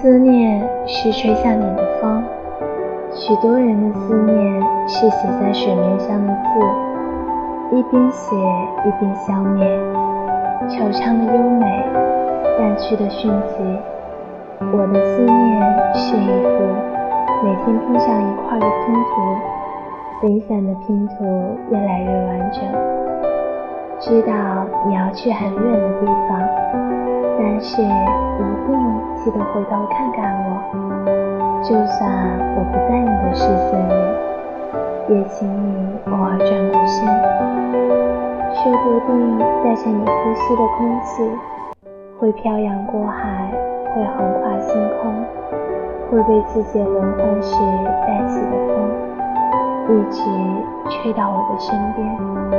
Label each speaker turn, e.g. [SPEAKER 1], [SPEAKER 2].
[SPEAKER 1] 思念是吹向你的风，许多人的思念是写在水面上的字，一边写一边消灭，惆怅的优美，淡去的迅疾。我的思念是一幅每天拼上一块的拼图，零散的拼图越来越完整。知道你要去很远的地方，但是一定记得回头看看我。就算我不在你的视线里，也请你偶尔转过身。说不定带着你呼吸的空气，会漂洋过海。会横跨星空，会被季节轮换时带起的风，一直吹到我的身边。